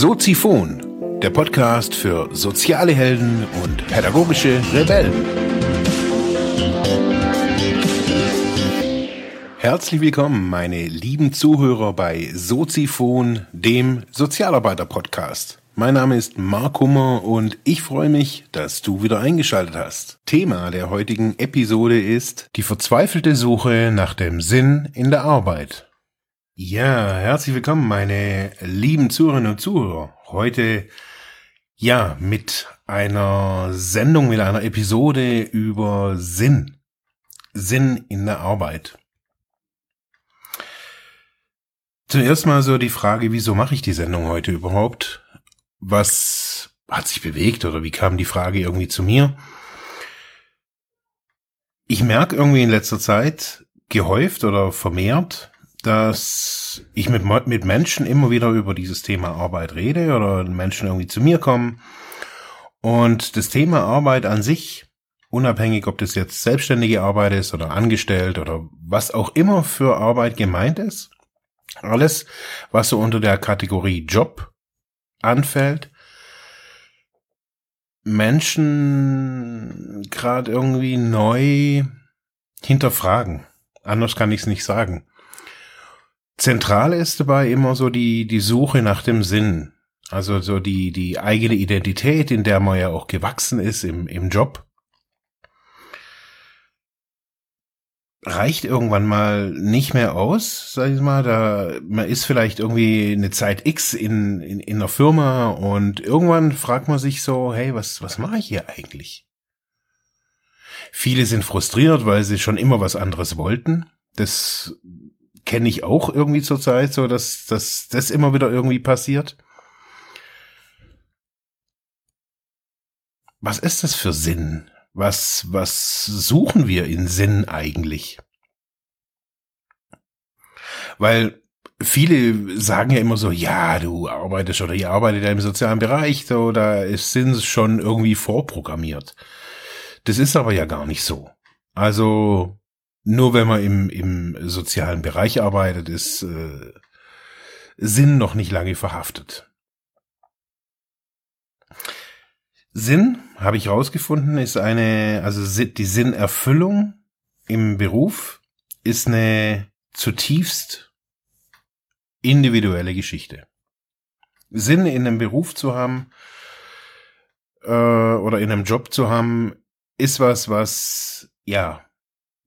Soziphon, der Podcast für soziale Helden und pädagogische Rebellen. Herzlich willkommen, meine lieben Zuhörer bei Soziphon, dem Sozialarbeiter-Podcast. Mein Name ist Mark Hummer und ich freue mich, dass du wieder eingeschaltet hast. Thema der heutigen Episode ist die verzweifelte Suche nach dem Sinn in der Arbeit. Ja, herzlich willkommen, meine lieben Zuhörerinnen und Zuhörer. Heute, ja, mit einer Sendung, mit einer Episode über Sinn. Sinn in der Arbeit. Zuerst mal so die Frage, wieso mache ich die Sendung heute überhaupt? Was hat sich bewegt oder wie kam die Frage irgendwie zu mir? Ich merke irgendwie in letzter Zeit gehäuft oder vermehrt, dass ich mit, mit Menschen immer wieder über dieses Thema Arbeit rede oder Menschen irgendwie zu mir kommen. Und das Thema Arbeit an sich, unabhängig ob das jetzt selbstständige Arbeit ist oder angestellt oder was auch immer für Arbeit gemeint ist, alles, was so unter der Kategorie Job anfällt, Menschen gerade irgendwie neu hinterfragen. Anders kann ich es nicht sagen. Zentral ist dabei immer so die, die Suche nach dem Sinn. Also so die, die eigene Identität, in der man ja auch gewachsen ist im, im Job. Reicht irgendwann mal nicht mehr aus, sag ich mal. Da, man ist vielleicht irgendwie eine Zeit X in, in, in einer Firma und irgendwann fragt man sich so, hey, was, was mache ich hier eigentlich? Viele sind frustriert, weil sie schon immer was anderes wollten. Das kenne ich auch irgendwie zurzeit, so dass, dass das immer wieder irgendwie passiert. Was ist das für Sinn? Was, was suchen wir in Sinn eigentlich? Weil viele sagen ja immer so, ja, du arbeitest oder ihr arbeitet ja im sozialen Bereich, so, da ist Sinn schon irgendwie vorprogrammiert. Das ist aber ja gar nicht so. Also, nur wenn man im, im sozialen Bereich arbeitet, ist äh, Sinn noch nicht lange verhaftet. Sinn, habe ich rausgefunden, ist eine, also die Sinnerfüllung im Beruf ist eine zutiefst individuelle Geschichte. Sinn in einem Beruf zu haben äh, oder in einem Job zu haben, ist was, was ja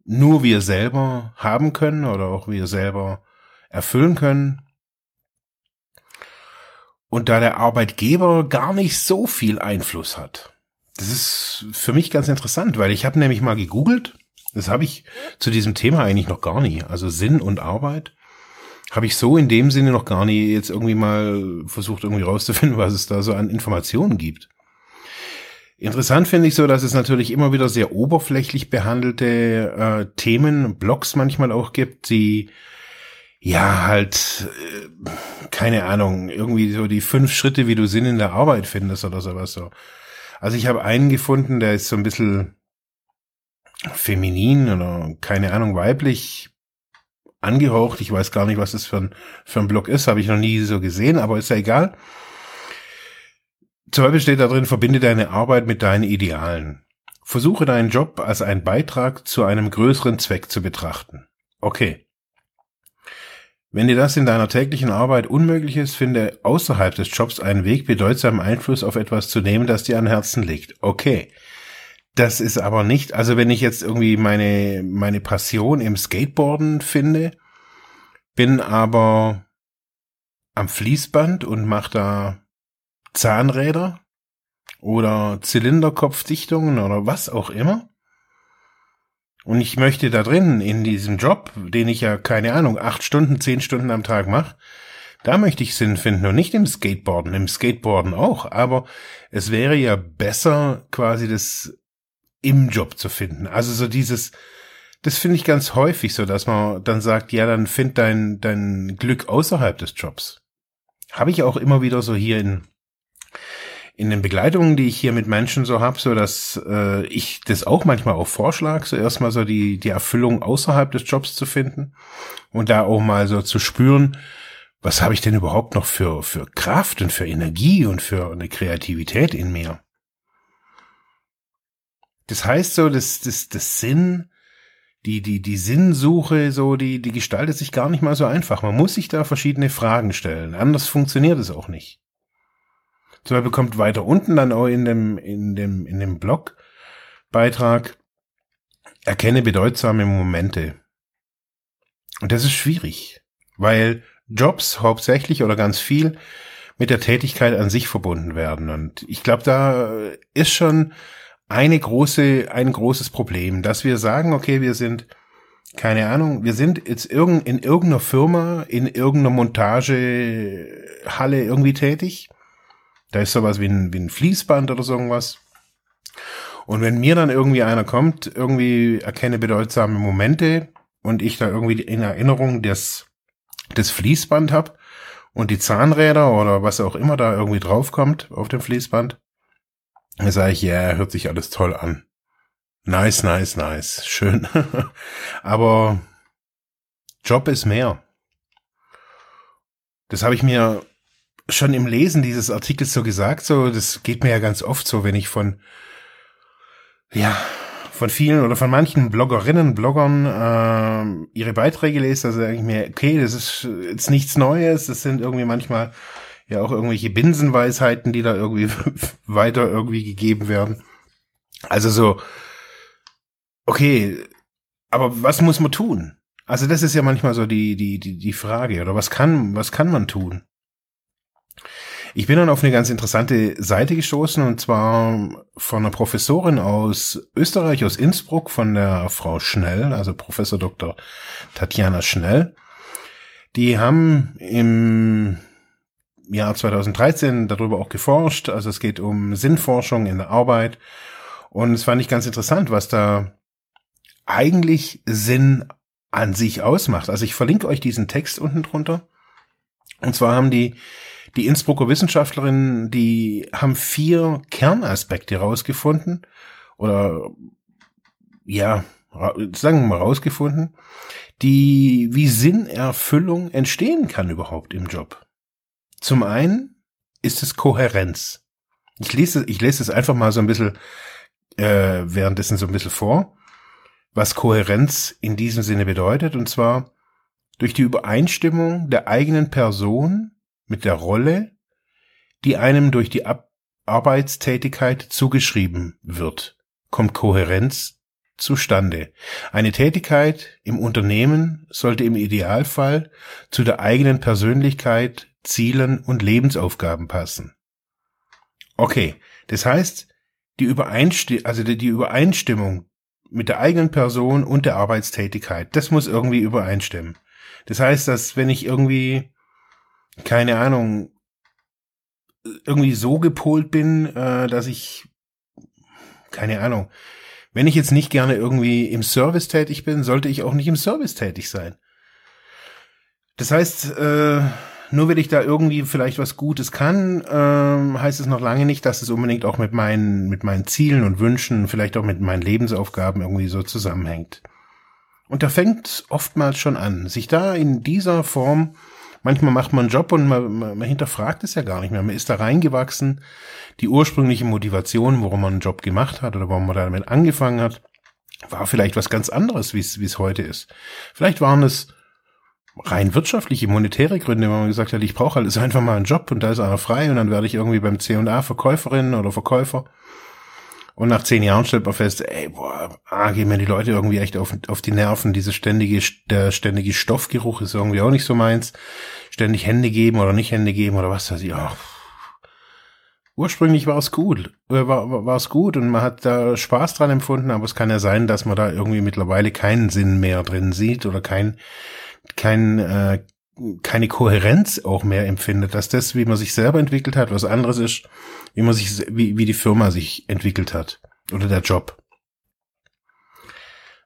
nur wir selber haben können oder auch wir selber erfüllen können. Und da der Arbeitgeber gar nicht so viel Einfluss hat. Das ist für mich ganz interessant, weil ich habe nämlich mal gegoogelt. Das habe ich zu diesem Thema eigentlich noch gar nie. Also Sinn und Arbeit habe ich so in dem Sinne noch gar nie jetzt irgendwie mal versucht irgendwie rauszufinden, was es da so an Informationen gibt. Interessant finde ich so, dass es natürlich immer wieder sehr oberflächlich behandelte äh, Themen, Blogs manchmal auch gibt, die ja halt äh, keine Ahnung, irgendwie so die fünf Schritte, wie du Sinn in der Arbeit findest oder sowas so. Also ich habe einen gefunden, der ist so ein bisschen feminin oder keine Ahnung weiblich angehaucht. Ich weiß gar nicht, was das für ein, für ein Blog ist, habe ich noch nie so gesehen, aber ist ja egal. Zum Beispiel steht da drin, verbinde deine Arbeit mit deinen Idealen. Versuche deinen Job als einen Beitrag zu einem größeren Zweck zu betrachten. Okay. Wenn dir das in deiner täglichen Arbeit unmöglich ist, finde außerhalb des Jobs einen Weg, bedeutsamen Einfluss auf etwas zu nehmen, das dir an Herzen liegt. Okay. Das ist aber nicht, also wenn ich jetzt irgendwie meine, meine Passion im Skateboarden finde, bin aber am Fließband und mache da Zahnräder oder Zylinderkopfdichtungen oder was auch immer. Und ich möchte da drin, in diesem Job, den ich ja, keine Ahnung, acht Stunden, zehn Stunden am Tag mache, da möchte ich Sinn finden und nicht im Skateboarden, im Skateboarden auch, aber es wäre ja besser, quasi das im Job zu finden. Also so dieses, das finde ich ganz häufig so, dass man dann sagt, ja, dann find dein, dein Glück außerhalb des Jobs. Habe ich auch immer wieder so hier in in den Begleitungen, die ich hier mit Menschen so habe, so dass äh, ich das auch manchmal auch vorschlag, so erstmal so die die Erfüllung außerhalb des Jobs zu finden und da auch mal so zu spüren, was habe ich denn überhaupt noch für, für Kraft und für Energie und für eine Kreativität in mir? Das heißt so, dass das, das Sinn, die, die, die Sinnsuche, so, die, die gestaltet sich gar nicht mal so einfach. Man muss sich da verschiedene Fragen stellen. Anders funktioniert es auch nicht. Zum Beispiel kommt weiter unten dann auch in dem, in dem, in dem Blogbeitrag, erkenne bedeutsame Momente. Und das ist schwierig, weil Jobs hauptsächlich oder ganz viel mit der Tätigkeit an sich verbunden werden. Und ich glaube, da ist schon eine große, ein großes Problem, dass wir sagen, okay, wir sind, keine Ahnung, wir sind jetzt irgend, in irgendeiner Firma, in irgendeiner Montagehalle irgendwie tätig. Da ist sowas wie ein, wie ein Fließband oder so irgendwas. Und wenn mir dann irgendwie einer kommt, irgendwie erkenne bedeutsame Momente und ich da irgendwie in Erinnerung des, des Fließband hab und die Zahnräder oder was auch immer da irgendwie draufkommt auf dem Fließband, dann sage ich, ja, yeah, hört sich alles toll an. Nice, nice, nice. Schön. Aber Job ist mehr. Das habe ich mir schon im Lesen dieses Artikels so gesagt, so, das geht mir ja ganz oft so, wenn ich von, ja, von vielen oder von manchen Bloggerinnen, Bloggern äh, ihre Beiträge lese, also sage ich mir, okay, das ist jetzt nichts Neues, das sind irgendwie manchmal ja auch irgendwelche Binsenweisheiten, die da irgendwie weiter irgendwie gegeben werden. Also so, okay, aber was muss man tun? Also das ist ja manchmal so die, die, die, die Frage, oder was kann, was kann man tun? Ich bin dann auf eine ganz interessante Seite gestoßen und zwar von einer Professorin aus Österreich, aus Innsbruck, von der Frau Schnell, also Professor Dr. Tatjana Schnell. Die haben im Jahr 2013 darüber auch geforscht. Also es geht um Sinnforschung in der Arbeit. Und es fand ich ganz interessant, was da eigentlich Sinn an sich ausmacht. Also ich verlinke euch diesen Text unten drunter. Und zwar haben die, die Innsbrucker Wissenschaftlerinnen, die haben vier Kernaspekte rausgefunden oder ja, sagen wir mal rausgefunden, die, wie Sinnerfüllung entstehen kann überhaupt im Job. Zum einen ist es Kohärenz. Ich lese, ich lese es einfach mal so ein bisschen äh, währenddessen so ein bisschen vor, was Kohärenz in diesem Sinne bedeutet, und zwar durch die Übereinstimmung der eigenen Person mit der Rolle, die einem durch die Ab Arbeitstätigkeit zugeschrieben wird, kommt Kohärenz zustande. Eine Tätigkeit im Unternehmen sollte im Idealfall zu der eigenen Persönlichkeit Zielen und Lebensaufgaben passen. Okay, das heißt, die, Übereinsti also die Übereinstimmung mit der eigenen Person und der Arbeitstätigkeit, das muss irgendwie übereinstimmen. Das heißt, dass wenn ich irgendwie, keine Ahnung, irgendwie so gepolt bin, äh, dass ich, keine Ahnung, wenn ich jetzt nicht gerne irgendwie im Service tätig bin, sollte ich auch nicht im Service tätig sein. Das heißt, äh, nur weil ich da irgendwie vielleicht was Gutes kann, ähm, heißt es noch lange nicht, dass es unbedingt auch mit meinen, mit meinen Zielen und Wünschen, vielleicht auch mit meinen Lebensaufgaben irgendwie so zusammenhängt. Und da fängt oftmals schon an, sich da in dieser Form, manchmal macht man einen Job und man, man, man hinterfragt es ja gar nicht mehr. Man ist da reingewachsen. Die ursprüngliche Motivation, warum man einen Job gemacht hat oder warum man damit angefangen hat, war vielleicht was ganz anderes, wie es heute ist. Vielleicht waren es rein wirtschaftliche, monetäre Gründe, wenn man gesagt hat, ich brauche halt einfach mal einen Job und da ist einer frei und dann werde ich irgendwie beim C&A Verkäuferin oder Verkäufer. Und nach zehn Jahren stellt man fest, ey, boah, ah, gehen mir die Leute irgendwie echt auf, auf die Nerven. Diese ständige, der ständige Stoffgeruch ist irgendwie auch nicht so meins. Ständig Hände geben oder nicht Hände geben oder was weiß ich. Oh. Ursprünglich war es gut, äh, war, war, war es gut und man hat da Spaß dran empfunden, aber es kann ja sein, dass man da irgendwie mittlerweile keinen Sinn mehr drin sieht oder kein, kein, äh, keine Kohärenz auch mehr empfindet, dass das, wie man sich selber entwickelt hat, was anderes ist, wie man sich, wie, wie die Firma sich entwickelt hat oder der Job.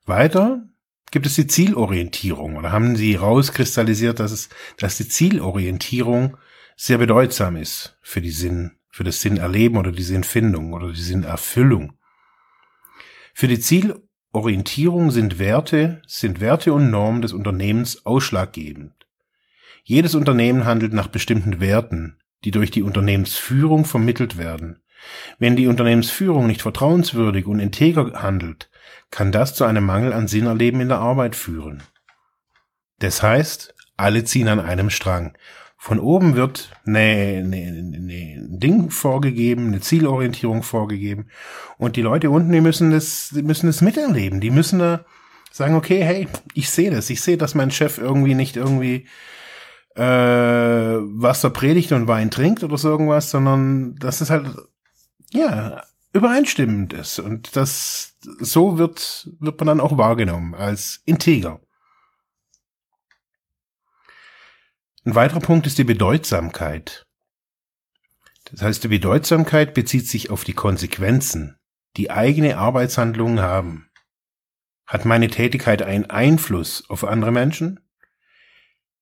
Weiter gibt es die Zielorientierung oder haben sie rauskristallisiert, dass es, dass die Zielorientierung sehr bedeutsam ist für die Sinn, für das Sinnerleben oder die Sinnfindung oder die Sinnerfüllung. Für die Ziel Orientierung sind Werte, sind Werte und Normen des Unternehmens ausschlaggebend. Jedes Unternehmen handelt nach bestimmten Werten, die durch die Unternehmensführung vermittelt werden. Wenn die Unternehmensführung nicht vertrauenswürdig und integer handelt, kann das zu einem Mangel an Sinnerleben in der Arbeit führen. Das heißt, alle ziehen an einem Strang. Von oben wird ne, ne, ne, ein Ding vorgegeben, eine Zielorientierung vorgegeben. Und die Leute unten, die müssen das, die müssen das miterleben. Die müssen da sagen, okay, hey, ich sehe das. Ich sehe, dass mein Chef irgendwie nicht irgendwie äh, Wasser predigt und Wein trinkt oder so irgendwas, sondern dass es halt, ja, übereinstimmend ist. Und das, so wird, wird man dann auch wahrgenommen als integer. Ein weiterer Punkt ist die Bedeutsamkeit. Das heißt, die Bedeutsamkeit bezieht sich auf die Konsequenzen, die eigene Arbeitshandlungen haben. Hat meine Tätigkeit einen Einfluss auf andere Menschen?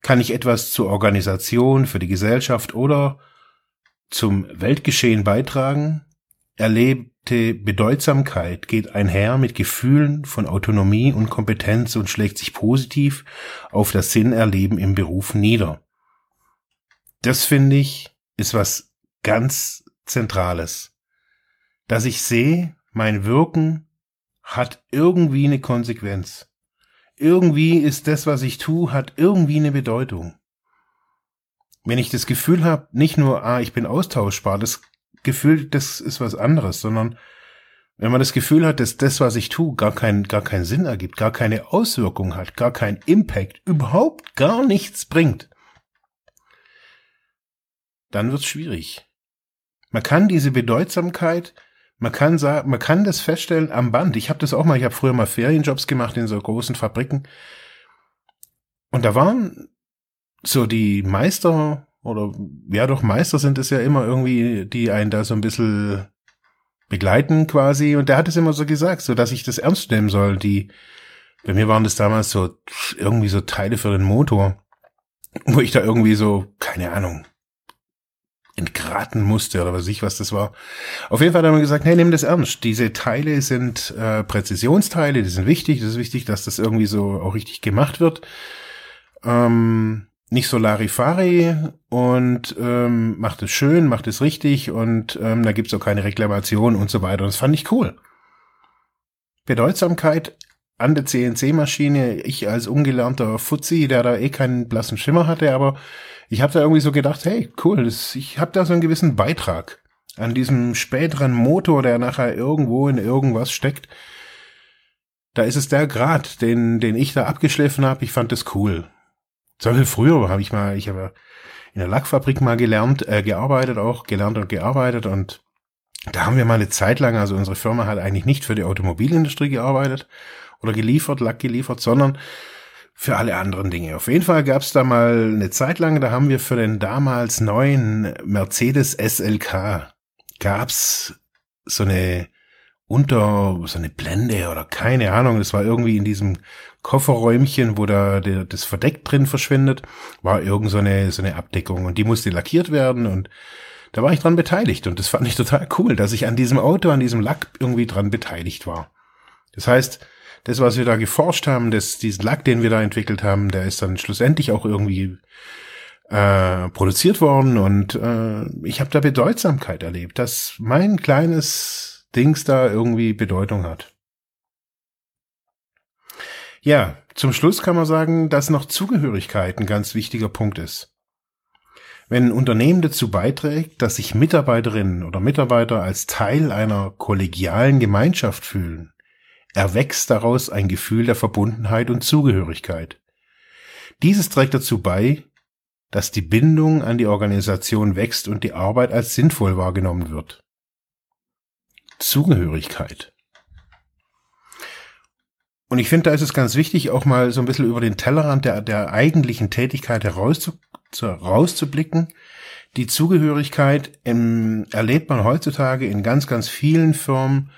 Kann ich etwas zur Organisation, für die Gesellschaft oder zum Weltgeschehen beitragen? Erlebte Bedeutsamkeit geht einher mit Gefühlen von Autonomie und Kompetenz und schlägt sich positiv auf das Sinnerleben im Beruf nieder das finde ich, ist was ganz Zentrales. Dass ich sehe, mein Wirken hat irgendwie eine Konsequenz. Irgendwie ist das, was ich tue, hat irgendwie eine Bedeutung. Wenn ich das Gefühl habe, nicht nur, ah, ich bin austauschbar, das Gefühl, das ist was anderes, sondern wenn man das Gefühl hat, dass das, was ich tue, gar keinen, gar keinen Sinn ergibt, gar keine Auswirkung hat, gar keinen Impact, überhaupt gar nichts bringt, dann wird's schwierig. Man kann diese Bedeutsamkeit, man kann sagen, man kann das feststellen am Band. Ich habe das auch mal, ich habe früher mal Ferienjobs gemacht in so großen Fabriken. Und da waren so die Meister oder ja doch Meister sind es ja immer irgendwie, die einen da so ein bisschen begleiten quasi. Und der hat es immer so gesagt, so dass ich das ernst nehmen soll. Die, bei mir waren das damals so irgendwie so Teile für den Motor, wo ich da irgendwie so, keine Ahnung, entgraten musste oder was ich was das war. Auf jeden Fall haben wir gesagt, hey, nimm das ernst. Diese Teile sind äh, Präzisionsteile, die sind wichtig. Das ist wichtig, dass das irgendwie so auch richtig gemacht wird. Ähm, nicht so Larifari und ähm, macht es schön, macht es richtig und ähm, da gibt's auch keine Reklamation und so weiter. Das fand ich cool. Bedeutsamkeit an der CNC-Maschine, ich als ungelernter Fuzzi, der da eh keinen blassen Schimmer hatte, aber ich habe da irgendwie so gedacht, hey, cool, das, ich habe da so einen gewissen Beitrag an diesem späteren Motor, der nachher irgendwo in irgendwas steckt. Da ist es der Grad, den, den ich da abgeschliffen habe. Ich fand das cool. So viel früher habe ich mal, ich habe in der Lackfabrik mal gelernt, äh, gearbeitet, auch gelernt und gearbeitet und da haben wir mal eine Zeit lang, also unsere Firma hat eigentlich nicht für die Automobilindustrie gearbeitet oder geliefert, Lack geliefert, sondern für alle anderen Dinge. Auf jeden Fall gab es da mal eine Zeit lang, da haben wir für den damals neuen Mercedes SLK gab's so eine unter so eine Blende oder keine Ahnung, das war irgendwie in diesem Kofferräumchen, wo da der, das Verdeck drin verschwindet, war irgend so eine, so eine Abdeckung und die musste lackiert werden und da war ich dran beteiligt und das fand ich total cool, dass ich an diesem Auto, an diesem Lack irgendwie dran beteiligt war. Das heißt, das, was wir da geforscht haben, das, diesen Lack, den wir da entwickelt haben, der ist dann schlussendlich auch irgendwie äh, produziert worden und äh, ich habe da Bedeutsamkeit erlebt, dass mein kleines Dings da irgendwie Bedeutung hat. Ja, zum Schluss kann man sagen, dass noch Zugehörigkeit ein ganz wichtiger Punkt ist. Wenn ein Unternehmen dazu beiträgt, dass sich Mitarbeiterinnen oder Mitarbeiter als Teil einer kollegialen Gemeinschaft fühlen, erwächst daraus ein Gefühl der Verbundenheit und Zugehörigkeit. Dieses trägt dazu bei, dass die Bindung an die Organisation wächst und die Arbeit als sinnvoll wahrgenommen wird. Zugehörigkeit. Und ich finde, da ist es ganz wichtig, auch mal so ein bisschen über den Tellerrand der, der eigentlichen Tätigkeit herauszu, herauszublicken. Die Zugehörigkeit ähm, erlebt man heutzutage in ganz, ganz vielen Firmen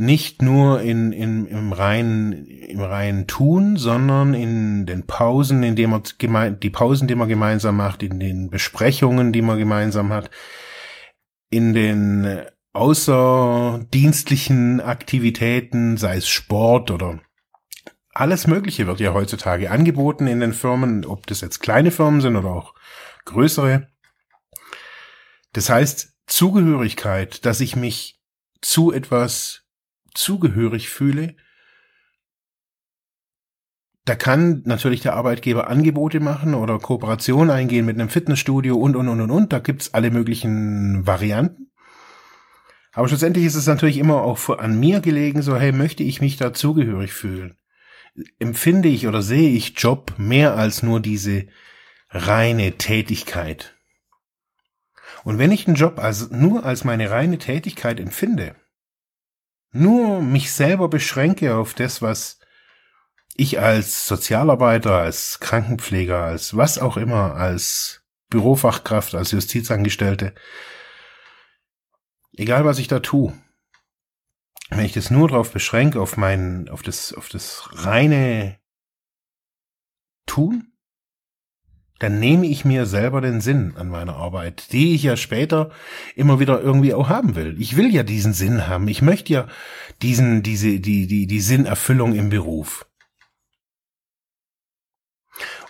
nicht nur in, in, im reinen, im reinen Tun, sondern in den Pausen, in denen man die Pausen, die man gemeinsam macht, in den Besprechungen, die man gemeinsam hat, in den außerdienstlichen Aktivitäten, sei es Sport oder Alles Mögliche wird ja heutzutage angeboten in den Firmen, ob das jetzt kleine Firmen sind oder auch größere. Das heißt, Zugehörigkeit, dass ich mich zu etwas zugehörig fühle, da kann natürlich der Arbeitgeber Angebote machen oder Kooperation eingehen mit einem Fitnessstudio und, und, und, und, und. Da gibt's alle möglichen Varianten. Aber schlussendlich ist es natürlich immer auch an mir gelegen, so, hey, möchte ich mich da zugehörig fühlen? Empfinde ich oder sehe ich Job mehr als nur diese reine Tätigkeit? Und wenn ich einen Job als, nur als meine reine Tätigkeit empfinde, nur mich selber beschränke auf das, was ich als Sozialarbeiter, als Krankenpfleger, als was auch immer, als Bürofachkraft, als Justizangestellte, egal was ich da tue, wenn ich das nur darauf beschränke, auf mein, auf das, auf das reine Tun, dann nehme ich mir selber den Sinn an meiner Arbeit, die ich ja später immer wieder irgendwie auch haben will. Ich will ja diesen Sinn haben. Ich möchte ja diesen, diese, die, die, die Sinnerfüllung im Beruf.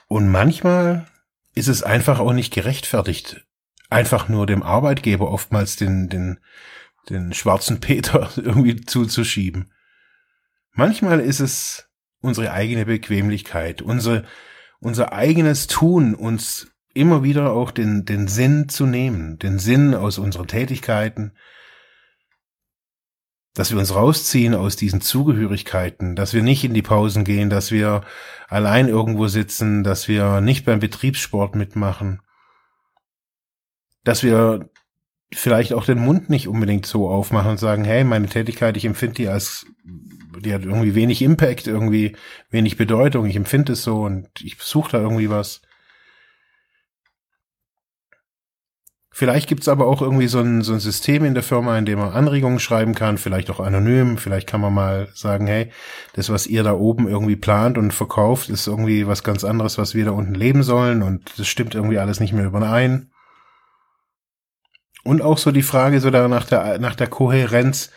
Und manchmal ist es einfach auch nicht gerechtfertigt, einfach nur dem Arbeitgeber oftmals den, den, den schwarzen Peter irgendwie zuzuschieben. Manchmal ist es unsere eigene Bequemlichkeit, unsere, unser eigenes Tun, uns immer wieder auch den, den Sinn zu nehmen, den Sinn aus unseren Tätigkeiten, dass wir uns rausziehen aus diesen Zugehörigkeiten, dass wir nicht in die Pausen gehen, dass wir allein irgendwo sitzen, dass wir nicht beim Betriebssport mitmachen, dass wir vielleicht auch den Mund nicht unbedingt so aufmachen und sagen, hey, meine Tätigkeit, ich empfinde die als die hat irgendwie wenig Impact, irgendwie wenig Bedeutung. Ich empfinde es so und ich suche da irgendwie was. Vielleicht gibt's aber auch irgendwie so ein, so ein System in der Firma, in dem man Anregungen schreiben kann, vielleicht auch anonym. Vielleicht kann man mal sagen, hey, das, was ihr da oben irgendwie plant und verkauft, ist irgendwie was ganz anderes, was wir da unten leben sollen und das stimmt irgendwie alles nicht mehr überein. Und auch so die Frage so da nach der, nach der Kohärenz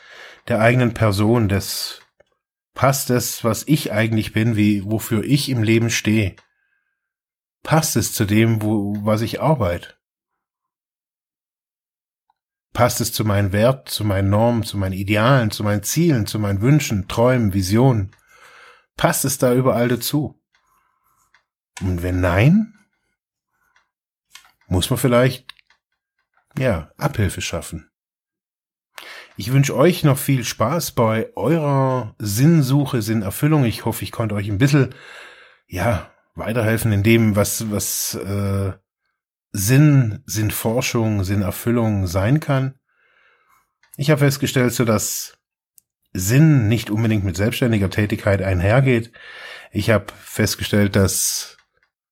der eigenen Person, des Passt es, was ich eigentlich bin, wie, wofür ich im Leben stehe? Passt es zu dem, wo, was ich arbeite? Passt es zu meinen Werten, zu meinen Normen, zu meinen Idealen, zu meinen Zielen, zu meinen Wünschen, Träumen, Visionen? Passt es da überall dazu? Und wenn nein, muss man vielleicht, ja, Abhilfe schaffen. Ich wünsche euch noch viel Spaß bei eurer Sinnsuche, Sinnerfüllung. Ich hoffe, ich konnte euch ein bisschen, ja, weiterhelfen in dem, was, was äh, Sinn, Sinnforschung, Sinnerfüllung sein kann. Ich habe festgestellt, so dass Sinn nicht unbedingt mit selbstständiger Tätigkeit einhergeht. Ich habe festgestellt, dass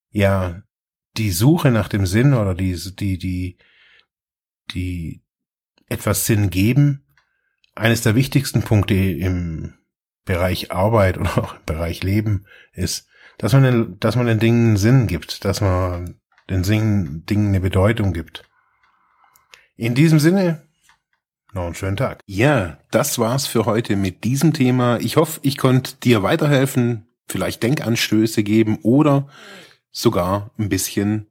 ja die Suche nach dem Sinn oder die die die die etwas Sinn geben eines der wichtigsten Punkte im Bereich Arbeit oder auch im Bereich Leben ist, dass man den, dass man den Dingen Sinn gibt, dass man den Singen, Dingen eine Bedeutung gibt. In diesem Sinne, noch einen schönen Tag. Ja, das war's für heute mit diesem Thema. Ich hoffe, ich konnte dir weiterhelfen, vielleicht Denkanstöße geben oder sogar ein bisschen